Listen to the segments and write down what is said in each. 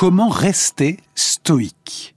Comment rester stoïque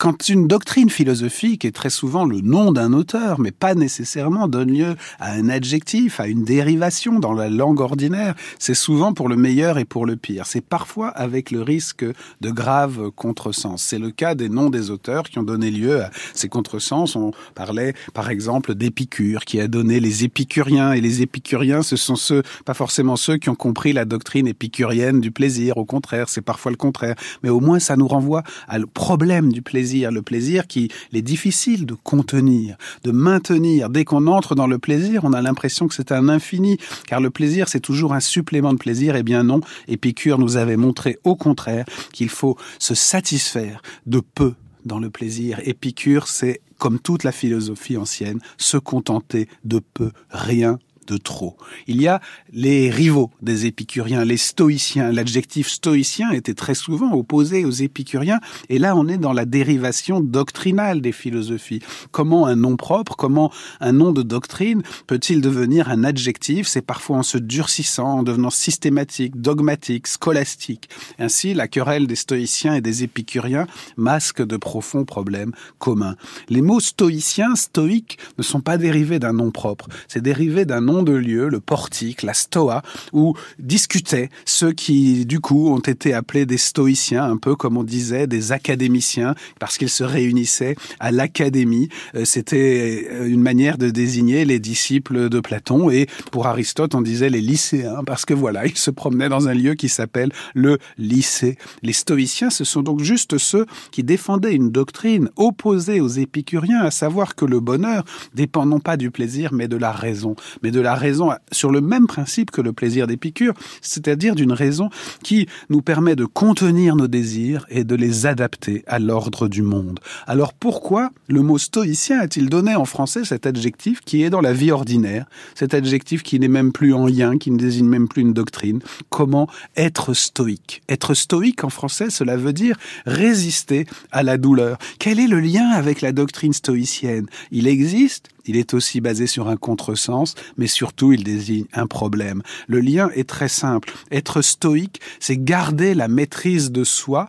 quand une doctrine philosophique est très souvent le nom d'un auteur, mais pas nécessairement donne lieu à un adjectif, à une dérivation dans la langue ordinaire, c'est souvent pour le meilleur et pour le pire. C'est parfois avec le risque de graves contresens. C'est le cas des noms des auteurs qui ont donné lieu à ces contresens. On parlait par exemple d'Épicure, qui a donné les épicuriens, et les épicuriens, ce sont ceux, pas forcément ceux qui ont compris la doctrine épicurienne du plaisir. Au contraire, c'est parfois le contraire. Mais au moins, ça nous renvoie le problème du plaisir le plaisir qui est difficile de contenir, de maintenir. Dès qu'on entre dans le plaisir, on a l'impression que c'est un infini, car le plaisir, c'est toujours un supplément de plaisir. Eh bien non, Épicure nous avait montré au contraire qu'il faut se satisfaire de peu dans le plaisir. Épicure, c'est comme toute la philosophie ancienne, se contenter de peu, rien de trop. Il y a les rivaux des épicuriens, les stoïciens. L'adjectif stoïcien était très souvent opposé aux épicuriens, et là on est dans la dérivation doctrinale des philosophies. Comment un nom propre, comment un nom de doctrine peut-il devenir un adjectif? C'est parfois en se durcissant, en devenant systématique, dogmatique, scolastique. Ainsi, la querelle des stoïciens et des épicuriens masque de profonds problèmes communs. Les mots stoïciens, stoïques, ne sont pas dérivés d'un nom propre, c'est dérivé d'un de lieu, le portique, la stoa, où discutaient ceux qui, du coup, ont été appelés des stoïciens, un peu comme on disait des académiciens, parce qu'ils se réunissaient à l'académie. Euh, c'était euh, une manière de désigner les disciples de Platon, et pour Aristote, on disait les lycéens, parce que voilà, ils se promenaient dans un lieu qui s'appelle le lycée. Les stoïciens, ce sont donc juste ceux qui défendaient une doctrine opposée aux épicuriens, à savoir que le bonheur dépend non pas du plaisir, mais de la raison, mais de la raison sur le même principe que le plaisir d'Épicure, c'est-à-dire d'une raison qui nous permet de contenir nos désirs et de les adapter à l'ordre du monde. Alors pourquoi le mot stoïcien a-t-il donné en français cet adjectif qui est dans la vie ordinaire, cet adjectif qui n'est même plus en lien, qui ne désigne même plus une doctrine? Comment être stoïque? Être stoïque en français, cela veut dire résister à la douleur. Quel est le lien avec la doctrine stoïcienne? Il existe il est aussi basé sur un contresens, mais surtout il désigne un problème. Le lien est très simple. Être stoïque, c'est garder la maîtrise de soi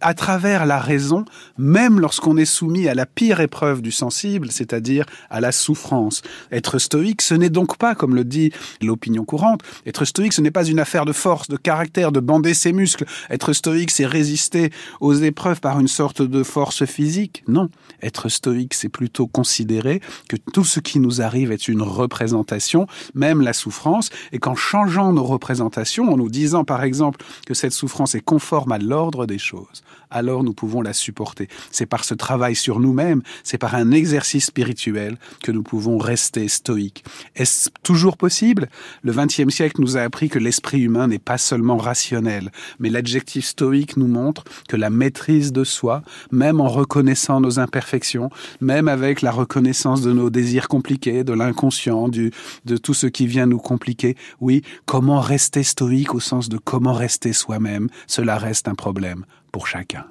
à travers la raison, même lorsqu'on est soumis à la pire épreuve du sensible, c'est-à-dire à la souffrance. Être stoïque, ce n'est donc pas, comme le dit l'opinion courante, être stoïque, ce n'est pas une affaire de force, de caractère, de bander ses muscles. Être stoïque, c'est résister aux épreuves par une sorte de force physique. Non. Être stoïque, c'est plutôt considérer que tout ce qui nous arrive est une représentation, même la souffrance, et qu'en changeant nos représentations, en nous disant par exemple que cette souffrance est conforme à l'ordre des choses, alors nous pouvons la supporter. C'est par ce travail sur nous-mêmes, c'est par un exercice spirituel que nous pouvons rester stoïques. Est-ce toujours possible? Le XXe siècle nous a appris que l'esprit humain n'est pas seulement rationnel, mais l'adjectif stoïque nous montre que la maîtrise de soi, même en reconnaissant nos imperfections, même avec la reconnaissance de nos désirs compliqués, de l'inconscient, de tout ce qui vient nous compliquer, oui, comment rester stoïque au sens de comment rester soi-même, cela reste un problème pour chacun.